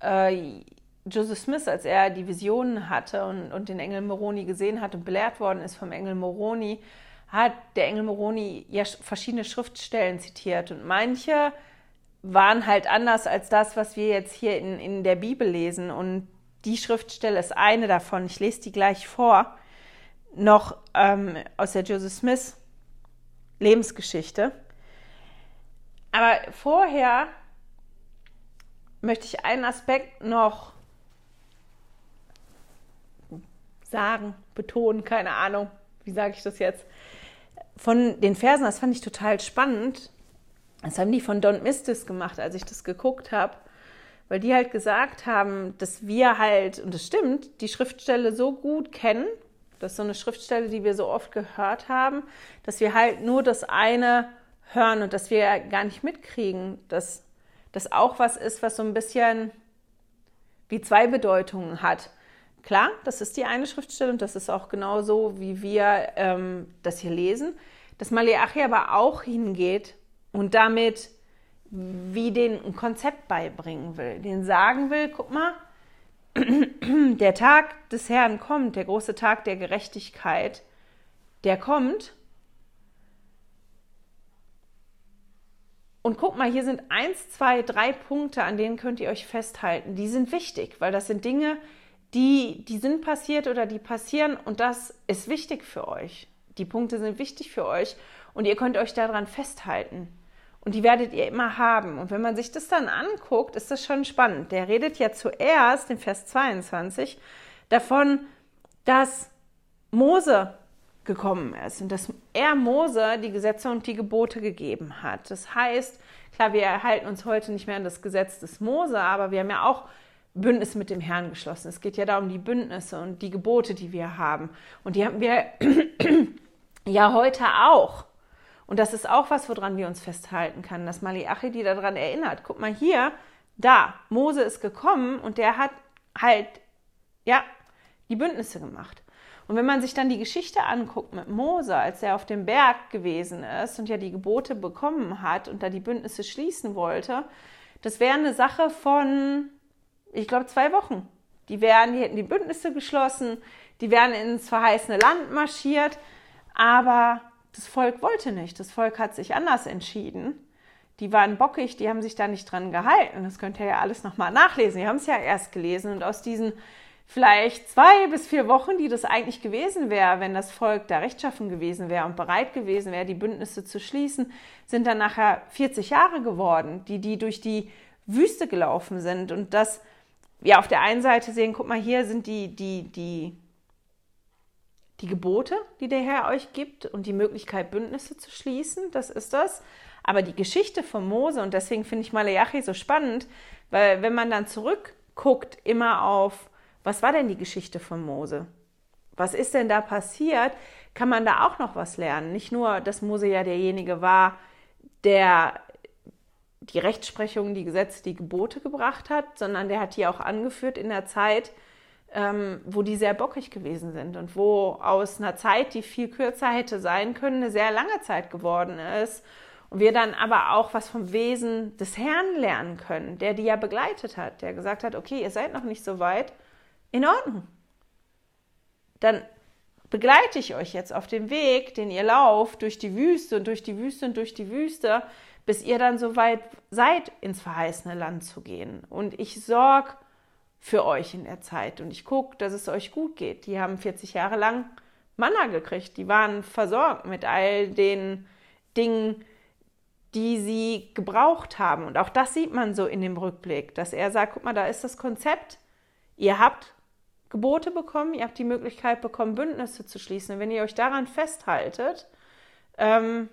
S2: äh, Joseph Smith, als er die Visionen hatte und, und den Engel Moroni gesehen hat und belehrt worden ist vom Engel Moroni, hat der Engel Moroni ja verschiedene Schriftstellen zitiert. Und manche waren halt anders als das, was wir jetzt hier in, in der Bibel lesen. Und die Schriftstelle ist eine davon. Ich lese die gleich vor. Noch ähm, aus der Joseph Smith Lebensgeschichte. Aber vorher möchte ich einen Aspekt noch sagen, betonen, keine Ahnung, wie sage ich das jetzt, von den Versen, das fand ich total spannend. Das haben die von Don Mistis gemacht, als ich das geguckt habe, weil die halt gesagt haben, dass wir halt, und das stimmt, die Schriftstelle so gut kennen das ist so eine Schriftstelle, die wir so oft gehört haben, dass wir halt nur das eine hören und dass wir gar nicht mitkriegen, dass das auch was ist, was so ein bisschen wie zwei Bedeutungen hat. Klar, das ist die eine Schriftstelle und das ist auch genau so, wie wir ähm, das hier lesen. Dass Maleachi aber auch hingeht und damit wie den ein Konzept beibringen will, den sagen will, guck mal, der Tag des Herrn kommt, der große Tag der Gerechtigkeit, der kommt. Und guck mal, hier sind eins, zwei, drei Punkte, an denen könnt ihr euch festhalten. Die sind wichtig, weil das sind Dinge, die, die sind passiert oder die passieren und das ist wichtig für euch. Die Punkte sind wichtig für euch und ihr könnt euch daran festhalten. Und die werdet ihr immer haben. Und wenn man sich das dann anguckt, ist das schon spannend. Der redet ja zuerst, in Vers 22, davon, dass Mose gekommen ist und dass er Mose die Gesetze und die Gebote gegeben hat. Das heißt, klar, wir erhalten uns heute nicht mehr an das Gesetz des Mose, aber wir haben ja auch Bündnis mit dem Herrn geschlossen. Es geht ja da um die Bündnisse und die Gebote, die wir haben. Und die haben wir ja heute auch. Und das ist auch was, woran wir uns festhalten können, dass Maliachi die daran erinnert. Guck mal hier, da, Mose ist gekommen und der hat halt, ja, die Bündnisse gemacht. Und wenn man sich dann die Geschichte anguckt mit Mose, als er auf dem Berg gewesen ist und ja die Gebote bekommen hat und da die Bündnisse schließen wollte, das wäre eine Sache von, ich glaube, zwei Wochen. Die wären, die hätten die Bündnisse geschlossen, die wären ins verheißene Land marschiert, aber das Volk wollte nicht. Das Volk hat sich anders entschieden. Die waren bockig, die haben sich da nicht dran gehalten. Das könnt ihr ja alles nochmal nachlesen. Die haben es ja erst gelesen und aus diesen vielleicht zwei bis vier Wochen, die das eigentlich gewesen wäre, wenn das Volk da rechtschaffen gewesen wäre und bereit gewesen wäre, die Bündnisse zu schließen, sind dann nachher 40 Jahre geworden, die die durch die Wüste gelaufen sind und das ja auf der einen Seite sehen, guck mal, hier sind die die die die Gebote, die der Herr euch gibt und die Möglichkeit, Bündnisse zu schließen, das ist das. Aber die Geschichte von Mose, und deswegen finde ich Maleachi so spannend, weil wenn man dann zurückguckt immer auf, was war denn die Geschichte von Mose? Was ist denn da passiert? Kann man da auch noch was lernen? Nicht nur, dass Mose ja derjenige war, der die Rechtsprechung, die Gesetze, die Gebote gebracht hat, sondern der hat die auch angeführt in der Zeit, ähm, wo die sehr bockig gewesen sind und wo aus einer Zeit, die viel kürzer hätte sein können, eine sehr lange Zeit geworden ist. Und wir dann aber auch was vom Wesen des Herrn lernen können, der die ja begleitet hat, der gesagt hat, okay, ihr seid noch nicht so weit, in Ordnung. Dann begleite ich euch jetzt auf dem Weg, den ihr lauft, durch die Wüste und durch die Wüste und durch die Wüste, bis ihr dann so weit seid, ins verheißene Land zu gehen. Und ich sorge für euch in der Zeit. Und ich gucke, dass es euch gut geht. Die haben 40 Jahre lang Manna gekriegt. Die waren versorgt mit all den Dingen, die sie gebraucht haben. Und auch das sieht man so in dem Rückblick, dass er sagt, guck mal, da ist das Konzept. Ihr habt Gebote bekommen, ihr habt die Möglichkeit bekommen, Bündnisse zu schließen. Und wenn ihr euch daran festhaltet, ähm,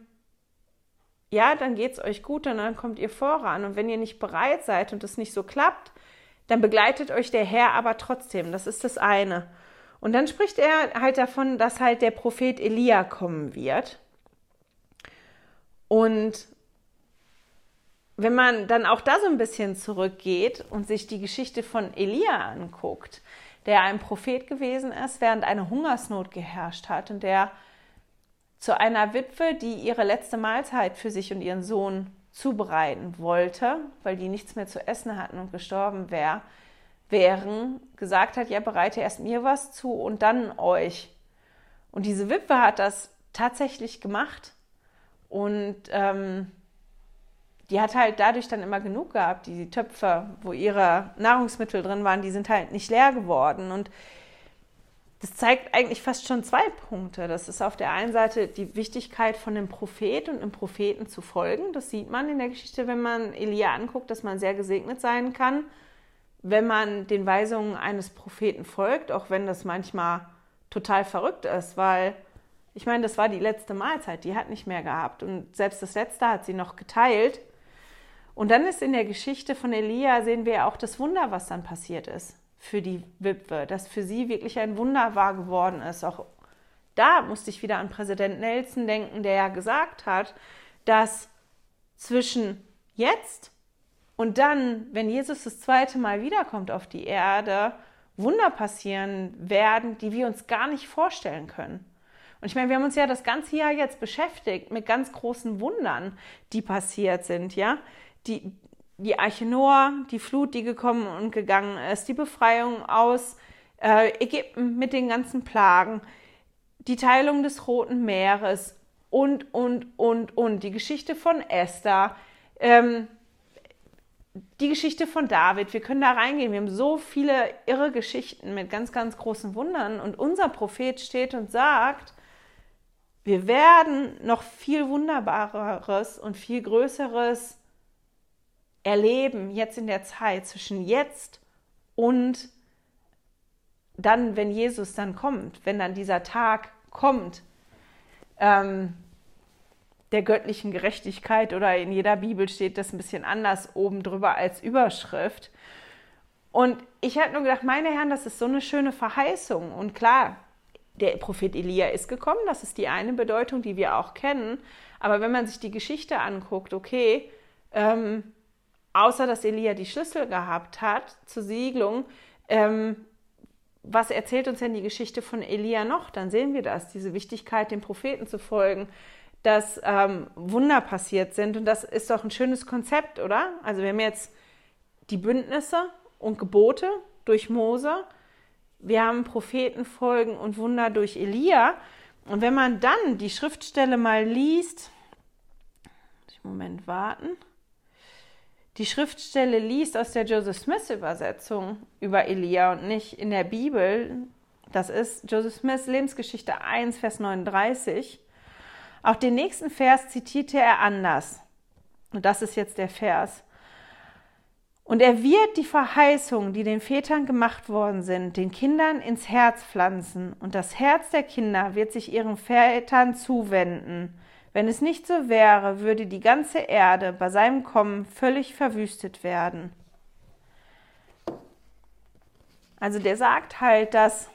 S2: ja, dann geht es euch gut und dann kommt ihr voran. Und wenn ihr nicht bereit seid und es nicht so klappt, dann begleitet euch der Herr aber trotzdem. Das ist das eine. Und dann spricht er halt davon, dass halt der Prophet Elia kommen wird. Und wenn man dann auch da so ein bisschen zurückgeht und sich die Geschichte von Elia anguckt, der ein Prophet gewesen ist, während eine Hungersnot geherrscht hat und der zu einer Witwe, die ihre letzte Mahlzeit für sich und ihren Sohn zubereiten wollte, weil die nichts mehr zu essen hatten und gestorben wär, wären, gesagt hat, ja, bereite erst mir was zu und dann euch. Und diese Witwe hat das tatsächlich gemacht und ähm, die hat halt dadurch dann immer genug gehabt. Die Töpfe, wo ihre Nahrungsmittel drin waren, die sind halt nicht leer geworden. Und das zeigt eigentlich fast schon zwei Punkte. Das ist auf der einen Seite die Wichtigkeit von dem Prophet und dem Propheten zu folgen. Das sieht man in der Geschichte, wenn man Elia anguckt, dass man sehr gesegnet sein kann, wenn man den Weisungen eines Propheten folgt, auch wenn das manchmal total verrückt ist, weil ich meine, das war die letzte Mahlzeit, die hat nicht mehr gehabt und selbst das letzte hat sie noch geteilt. Und dann ist in der Geschichte von Elia sehen wir auch das Wunder, was dann passiert ist für die Witwe, dass für sie wirklich ein Wunder wahr geworden ist. Auch da musste ich wieder an Präsident Nelson denken, der ja gesagt hat, dass zwischen jetzt und dann, wenn Jesus das zweite Mal wiederkommt auf die Erde, Wunder passieren werden, die wir uns gar nicht vorstellen können. Und ich meine, wir haben uns ja das ganze Jahr jetzt beschäftigt mit ganz großen Wundern, die passiert sind, ja die, die Arche Noah, die Flut, die gekommen und gegangen ist, die Befreiung aus äh, Ägypten mit den ganzen Plagen, die Teilung des Roten Meeres und, und, und, und, die Geschichte von Esther, ähm, die Geschichte von David. Wir können da reingehen. Wir haben so viele irre Geschichten mit ganz, ganz großen Wundern. Und unser Prophet steht und sagt, wir werden noch viel Wunderbareres und viel Größeres erleben jetzt in der Zeit zwischen jetzt und dann, wenn Jesus dann kommt, wenn dann dieser Tag kommt, ähm, der göttlichen Gerechtigkeit oder in jeder Bibel steht das ein bisschen anders oben drüber als Überschrift. Und ich habe nur gedacht, meine Herren, das ist so eine schöne Verheißung. Und klar, der Prophet Elia ist gekommen, das ist die eine Bedeutung, die wir auch kennen. Aber wenn man sich die Geschichte anguckt, okay, ähm, außer dass Elia die Schlüssel gehabt hat zur Siegelung, ähm, was erzählt uns denn die Geschichte von Elia noch? Dann sehen wir das, diese Wichtigkeit, den Propheten zu folgen, dass ähm, Wunder passiert sind. Und das ist doch ein schönes Konzept, oder? Also wir haben jetzt die Bündnisse und Gebote durch Mose. Wir haben Prophetenfolgen und Wunder durch Elia. Und wenn man dann die Schriftstelle mal liest, muss ich einen Moment warten die Schriftstelle liest aus der Joseph Smith Übersetzung über Elia und nicht in der Bibel, das ist Joseph Smiths Lebensgeschichte 1, Vers 39. Auch den nächsten Vers zitierte er anders. Und das ist jetzt der Vers. Und er wird die Verheißungen, die den Vätern gemacht worden sind, den Kindern ins Herz pflanzen, und das Herz der Kinder wird sich ihren Vätern zuwenden wenn es nicht so wäre, würde die ganze Erde bei seinem Kommen völlig verwüstet werden. Also der sagt halt, dass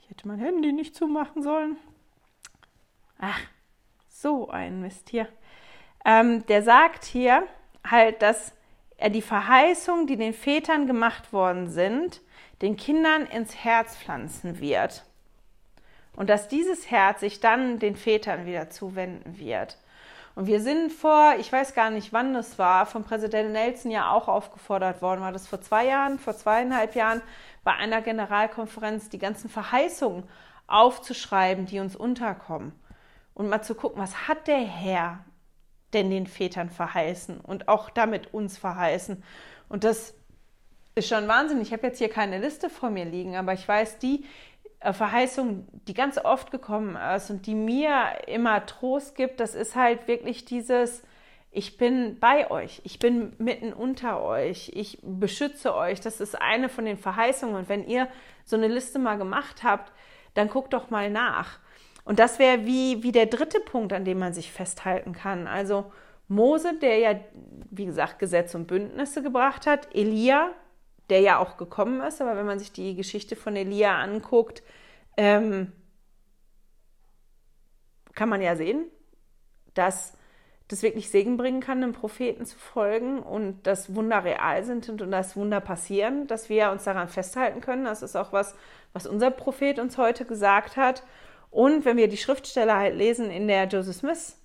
S2: ich hätte mein Handy nicht zumachen sollen. Ach, so ein Mist hier. Ähm, der sagt hier halt, dass er die Verheißungen, die den Vätern gemacht worden sind, den Kindern ins Herz pflanzen wird und dass dieses Herz sich dann den Vätern wieder zuwenden wird. Und wir sind vor, ich weiß gar nicht, wann das war, von Präsident Nelson ja auch aufgefordert worden. War das vor zwei Jahren, vor zweieinhalb Jahren, bei einer Generalkonferenz die ganzen Verheißungen aufzuschreiben, die uns unterkommen. Und mal zu gucken, was hat der Herr denn den Vätern verheißen und auch damit uns verheißen. Und das ist schon Wahnsinn. Ich habe jetzt hier keine Liste vor mir liegen, aber ich weiß, die, Verheißung, die ganz oft gekommen ist und die mir immer Trost gibt, das ist halt wirklich dieses, ich bin bei euch, ich bin mitten unter euch, ich beschütze euch. Das ist eine von den Verheißungen. Und wenn ihr so eine Liste mal gemacht habt, dann guckt doch mal nach. Und das wäre wie, wie der dritte Punkt, an dem man sich festhalten kann. Also Mose, der ja, wie gesagt, Gesetze und Bündnisse gebracht hat, Elia, der ja auch gekommen ist, aber wenn man sich die Geschichte von Elia anguckt, ähm, kann man ja sehen, dass das wirklich Segen bringen kann, einem Propheten zu folgen und dass Wunder real sind und, dass Wunder passieren, dass wir uns daran festhalten können. Das ist auch was, was unser Prophet uns heute gesagt hat. Und wenn wir die Schriftsteller halt lesen in der Joseph Smith,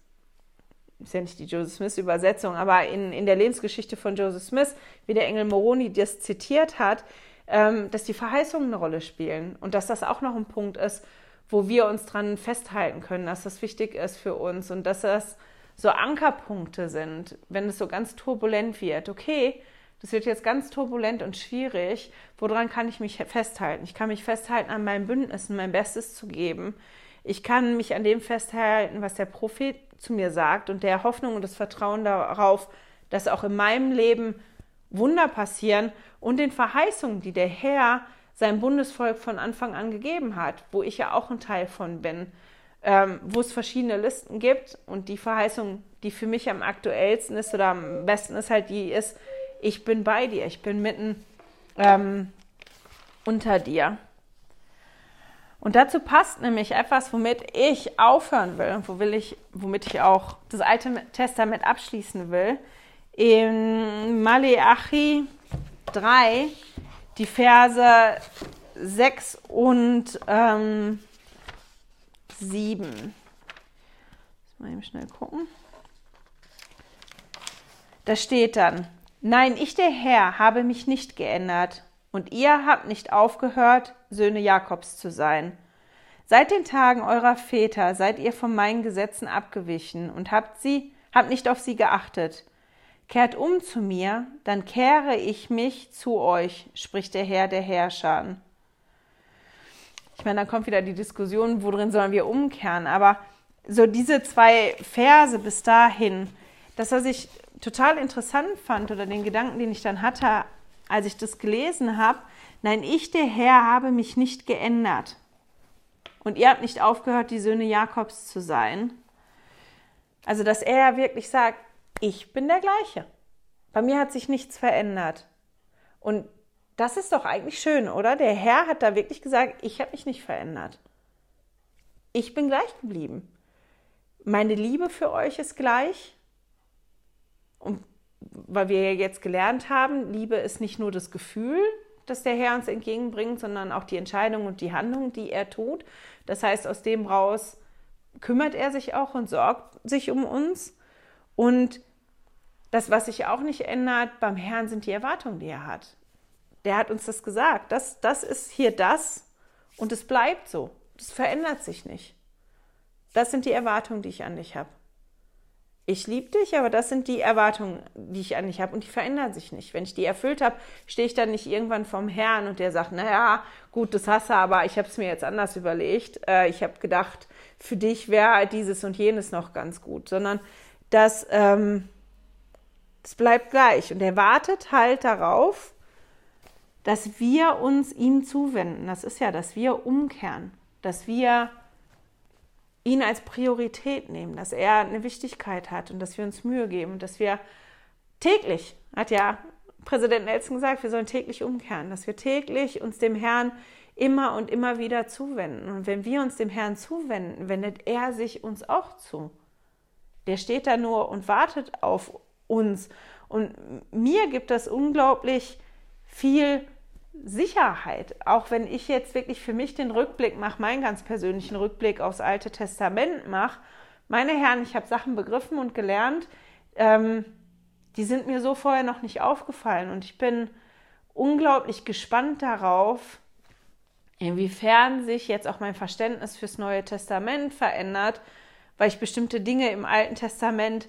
S2: ist ja nicht die Joseph Smith Übersetzung, aber in, in der Lebensgeschichte von Joseph Smith, wie der Engel Moroni das zitiert hat, ähm, dass die Verheißungen eine Rolle spielen und dass das auch noch ein Punkt ist, wo wir uns dran festhalten können, dass das wichtig ist für uns und dass das so Ankerpunkte sind, wenn es so ganz turbulent wird. Okay, das wird jetzt ganz turbulent und schwierig. Woran kann ich mich festhalten? Ich kann mich festhalten an meinen Bündnissen, mein Bestes zu geben. Ich kann mich an dem festhalten, was der Prophet zu mir sagt und der Hoffnung und das Vertrauen darauf, dass auch in meinem Leben Wunder passieren und den Verheißungen, die der Herr seinem Bundesvolk von Anfang an gegeben hat, wo ich ja auch ein Teil von bin, ähm, wo es verschiedene Listen gibt und die Verheißung, die für mich am aktuellsten ist oder am besten ist halt die ist, ich bin bei dir, ich bin mitten ähm, unter dir. Und dazu passt nämlich etwas, womit ich aufhören will und wo will ich, womit ich auch das Alte Testament abschließen will. In Maleachi 3, die Verse 6 und ähm, 7. Mal eben schnell gucken. Da steht dann, Nein, ich der Herr habe mich nicht geändert, und ihr habt nicht aufgehört, Söhne Jakobs zu sein. Seit den Tagen eurer Väter seid ihr von meinen Gesetzen abgewichen und habt sie, habt nicht auf sie geachtet. Kehrt um zu mir, dann kehre ich mich zu euch, spricht der Herr der Herrscher. Ich meine, dann kommt wieder die Diskussion, worin sollen wir umkehren? Aber so diese zwei Verse bis dahin, dass er sich total interessant fand oder den Gedanken, den ich dann hatte, als ich das gelesen habe, nein, ich, der Herr, habe mich nicht geändert. Und ihr habt nicht aufgehört, die Söhne Jakobs zu sein. Also, dass er wirklich sagt, ich bin der gleiche. Bei mir hat sich nichts verändert. Und das ist doch eigentlich schön, oder? Der Herr hat da wirklich gesagt, ich habe mich nicht verändert. Ich bin gleich geblieben. Meine Liebe für euch ist gleich. Und weil wir ja jetzt gelernt haben, Liebe ist nicht nur das Gefühl, das der Herr uns entgegenbringt, sondern auch die Entscheidung und die Handlung, die er tut. Das heißt, aus dem raus kümmert er sich auch und sorgt sich um uns. Und das, was sich auch nicht ändert beim Herrn, sind die Erwartungen, die er hat. Der hat uns das gesagt. Das, das ist hier das und es bleibt so. Das verändert sich nicht. Das sind die Erwartungen, die ich an dich habe ich liebe dich, aber das sind die Erwartungen, die ich an dich habe und die verändern sich nicht. Wenn ich die erfüllt habe, stehe ich dann nicht irgendwann vom Herrn und der sagt, naja, gut, das hast du, aber ich habe es mir jetzt anders überlegt. Äh, ich habe gedacht, für dich wäre dieses und jenes noch ganz gut, sondern das, ähm, das bleibt gleich und er wartet halt darauf, dass wir uns ihm zuwenden. Das ist ja, dass wir umkehren, dass wir ihn als Priorität nehmen, dass er eine Wichtigkeit hat und dass wir uns Mühe geben, dass wir täglich, hat ja Präsident Nelson gesagt, wir sollen täglich umkehren, dass wir täglich uns dem Herrn immer und immer wieder zuwenden. Und wenn wir uns dem Herrn zuwenden, wendet er sich uns auch zu. Der steht da nur und wartet auf uns. Und mir gibt das unglaublich viel Sicherheit, auch wenn ich jetzt wirklich für mich den Rückblick mache, meinen ganz persönlichen Rückblick aufs Alte Testament mache, meine Herren, ich habe Sachen begriffen und gelernt, ähm, die sind mir so vorher noch nicht aufgefallen. Und ich bin unglaublich gespannt darauf, inwiefern sich jetzt auch mein Verständnis fürs Neue Testament verändert, weil ich bestimmte Dinge im Alten Testament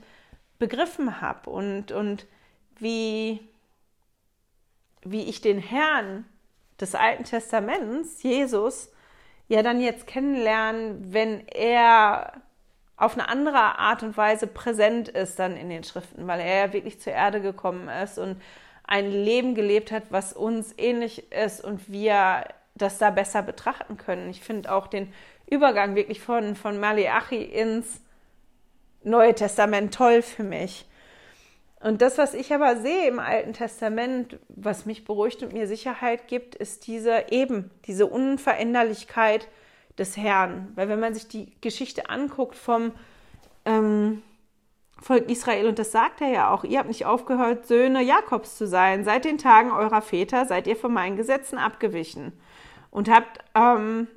S2: begriffen habe. Und, und wie wie ich den Herrn des Alten Testaments, Jesus, ja dann jetzt kennenlernen, wenn er auf eine andere Art und Weise präsent ist dann in den Schriften, weil er ja wirklich zur Erde gekommen ist und ein Leben gelebt hat, was uns ähnlich ist und wir das da besser betrachten können. Ich finde auch den Übergang wirklich von, von Maleachi ins Neue Testament toll für mich. Und das, was ich aber sehe im Alten Testament, was mich beruhigt und mir Sicherheit gibt, ist diese eben, diese Unveränderlichkeit des Herrn. Weil wenn man sich die Geschichte anguckt vom ähm, Volk Israel, und das sagt er ja auch, ihr habt nicht aufgehört, Söhne Jakobs zu sein. Seit den Tagen eurer Väter seid ihr von meinen Gesetzen abgewichen und habt ähm,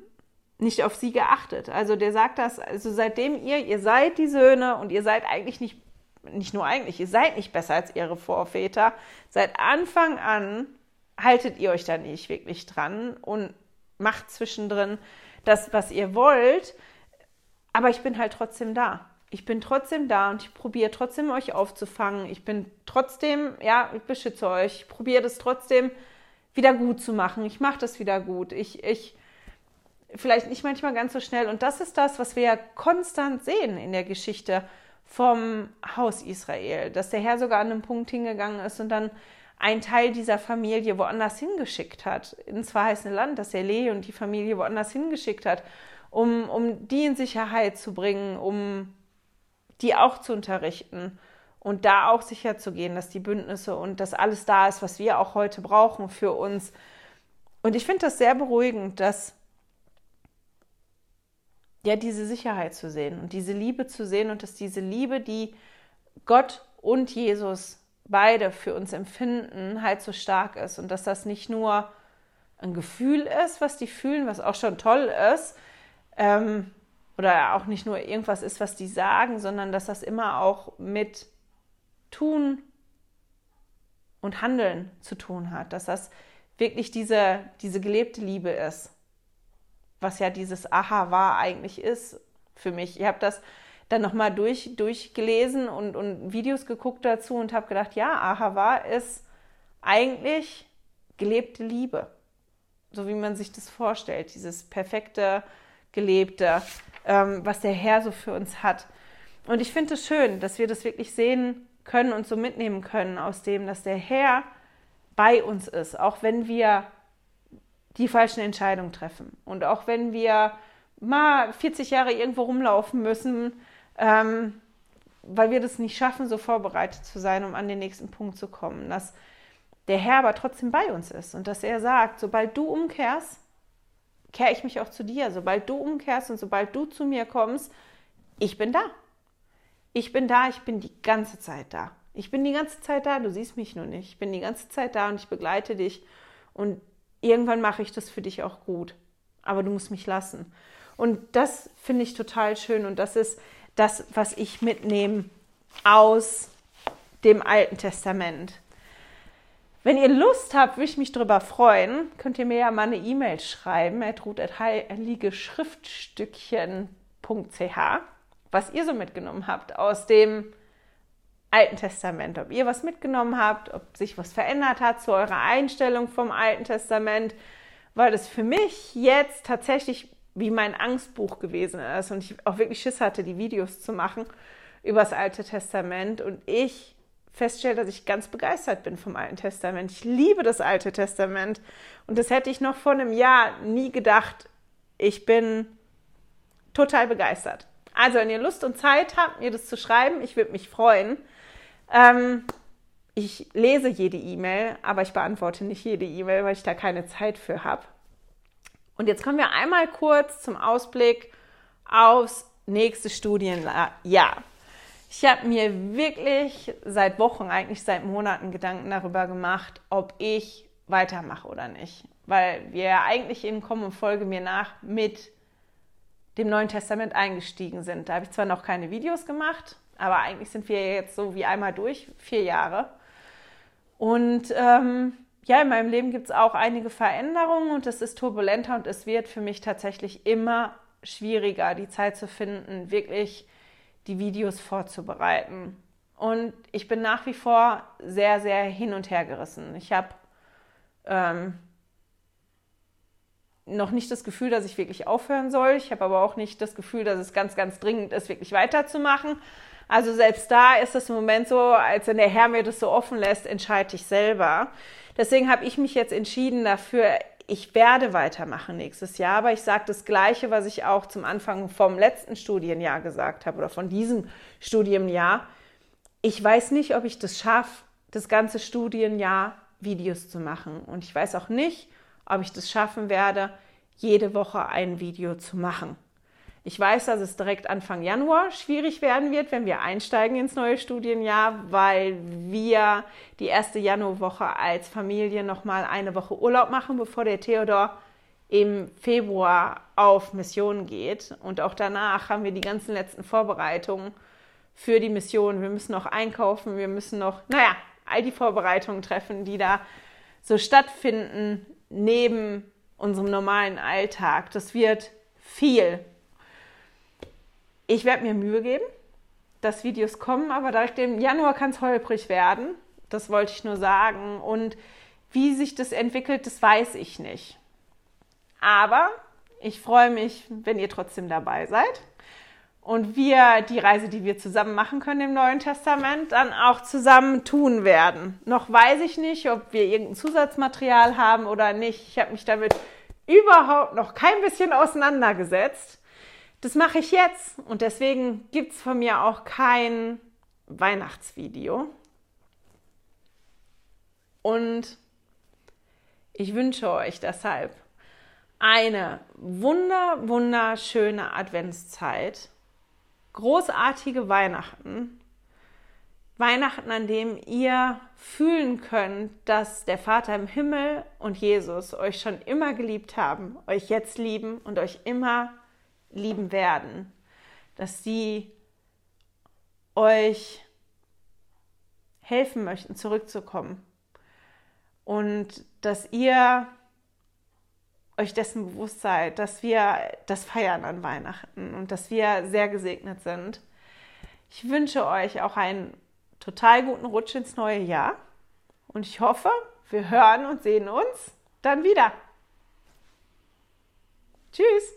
S2: nicht auf sie geachtet. Also der sagt das, also seitdem ihr, ihr seid die Söhne und ihr seid eigentlich nicht nicht nur eigentlich, ihr seid nicht besser als ihre Vorväter. Seit Anfang an haltet ihr euch da nicht wirklich dran und macht zwischendrin das, was ihr wollt. Aber ich bin halt trotzdem da. Ich bin trotzdem da und ich probiere trotzdem euch aufzufangen. Ich bin trotzdem, ja, ich beschütze euch. Ich probiere das trotzdem wieder gut zu machen. Ich mache das wieder gut. Ich, ich, vielleicht nicht manchmal ganz so schnell. Und das ist das, was wir ja konstant sehen in der Geschichte vom Haus Israel, dass der Herr sogar an einen Punkt hingegangen ist und dann einen Teil dieser Familie woanders hingeschickt hat, ins verheißene Land, dass er Lee und die Familie woanders hingeschickt hat, um, um die in Sicherheit zu bringen, um die auch zu unterrichten und da auch sicher zu gehen, dass die Bündnisse und dass alles da ist, was wir auch heute brauchen für uns. Und ich finde das sehr beruhigend, dass ja, diese Sicherheit zu sehen und diese Liebe zu sehen und dass diese Liebe, die Gott und Jesus beide für uns empfinden, halt so stark ist und dass das nicht nur ein Gefühl ist, was die fühlen, was auch schon toll ist, ähm, oder auch nicht nur irgendwas ist, was die sagen, sondern dass das immer auch mit Tun und Handeln zu tun hat, dass das wirklich diese, diese gelebte Liebe ist was ja dieses Aha war eigentlich ist für mich. Ich habe das dann nochmal durch, durchgelesen und, und Videos geguckt dazu und habe gedacht, ja, Aha war ist eigentlich gelebte Liebe. So wie man sich das vorstellt, dieses perfekte, gelebte, ähm, was der Herr so für uns hat. Und ich finde es schön, dass wir das wirklich sehen können und so mitnehmen können aus dem, dass der Herr bei uns ist, auch wenn wir die falschen Entscheidungen treffen. Und auch wenn wir mal 40 Jahre irgendwo rumlaufen müssen, ähm, weil wir das nicht schaffen, so vorbereitet zu sein, um an den nächsten Punkt zu kommen, dass der Herr aber trotzdem bei uns ist und dass er sagt, sobald du umkehrst, kehre ich mich auch zu dir. Sobald du umkehrst und sobald du zu mir kommst, ich bin da. Ich bin da, ich bin die ganze Zeit da. Ich bin die ganze Zeit da, du siehst mich nur nicht. Ich bin die ganze Zeit da und ich begleite dich. Und irgendwann mache ich das für dich auch gut. Aber du musst mich lassen. Und das finde ich total schön und das ist das, was ich mitnehme aus dem Alten Testament. Wenn ihr Lust habt, würde ich mich darüber freuen, könnt ihr mir ja mal eine E-Mail schreiben, schriftstückchen.ch, was ihr so mitgenommen habt aus dem Alten Testament, ob ihr was mitgenommen habt, ob sich was verändert hat zu eurer Einstellung vom Alten Testament, weil das für mich jetzt tatsächlich wie mein Angstbuch gewesen ist und ich auch wirklich Schiss hatte, die Videos zu machen über das Alte Testament und ich feststelle, dass ich ganz begeistert bin vom Alten Testament. Ich liebe das Alte Testament und das hätte ich noch vor einem Jahr nie gedacht. Ich bin total begeistert. Also, wenn ihr Lust und Zeit habt, mir das zu schreiben, ich würde mich freuen. Ähm, ich lese jede E-Mail, aber ich beantworte nicht jede E-Mail, weil ich da keine Zeit für habe. Und jetzt kommen wir einmal kurz zum Ausblick aufs nächste Studienjahr. Ich habe mir wirklich seit Wochen, eigentlich seit Monaten Gedanken darüber gemacht, ob ich weitermache oder nicht. Weil wir eigentlich in Kommen und Folge mir nach mit dem Neuen Testament eingestiegen sind. Da habe ich zwar noch keine Videos gemacht, aber eigentlich sind wir jetzt so wie einmal durch, vier Jahre. Und ähm, ja, in meinem Leben gibt es auch einige Veränderungen und es ist turbulenter und es wird für mich tatsächlich immer schwieriger, die Zeit zu finden, wirklich die Videos vorzubereiten. Und ich bin nach wie vor sehr, sehr hin und her gerissen. Ich habe ähm, noch nicht das Gefühl, dass ich wirklich aufhören soll. Ich habe aber auch nicht das Gefühl, dass es ganz, ganz dringend ist, wirklich weiterzumachen. Also selbst da ist es im Moment so, als wenn der Herr mir das so offen lässt, entscheide ich selber. Deswegen habe ich mich jetzt entschieden dafür, ich werde weitermachen nächstes Jahr, aber ich sage das Gleiche, was ich auch zum Anfang vom letzten Studienjahr gesagt habe oder von diesem Studienjahr. Ich weiß nicht, ob ich das schaffe, das ganze Studienjahr Videos zu machen. Und ich weiß auch nicht, ob ich das schaffen werde, jede Woche ein Video zu machen. Ich weiß, dass es direkt Anfang Januar schwierig werden wird, wenn wir einsteigen ins neue Studienjahr, weil wir die erste Januarwoche als Familie nochmal eine Woche Urlaub machen, bevor der Theodor im Februar auf Mission geht. Und auch danach haben wir die ganzen letzten Vorbereitungen für die Mission. Wir müssen noch einkaufen, wir müssen noch, naja, all die Vorbereitungen treffen, die da so stattfinden neben unserem normalen Alltag. Das wird viel. Ich werde mir Mühe geben, dass Videos kommen, aber direkt im Januar kann es holprig werden. Das wollte ich nur sagen. Und wie sich das entwickelt, das weiß ich nicht. Aber ich freue mich, wenn ihr trotzdem dabei seid und wir die Reise, die wir zusammen machen können im Neuen Testament, dann auch zusammen tun werden. Noch weiß ich nicht, ob wir irgendein Zusatzmaterial haben oder nicht. Ich habe mich damit überhaupt noch kein bisschen auseinandergesetzt. Das mache ich jetzt. Und deswegen gibt es von mir auch kein Weihnachtsvideo. Und ich wünsche euch deshalb eine wunder, wunderschöne Adventszeit, großartige Weihnachten, Weihnachten, an dem ihr fühlen könnt, dass der Vater im Himmel und Jesus euch schon immer geliebt haben, euch jetzt lieben und euch immer lieben werden, dass sie euch helfen möchten, zurückzukommen und dass ihr euch dessen bewusst seid, dass wir das feiern an Weihnachten und dass wir sehr gesegnet sind. Ich wünsche euch auch einen total guten Rutsch ins neue Jahr und ich hoffe, wir hören und sehen uns dann wieder. Tschüss!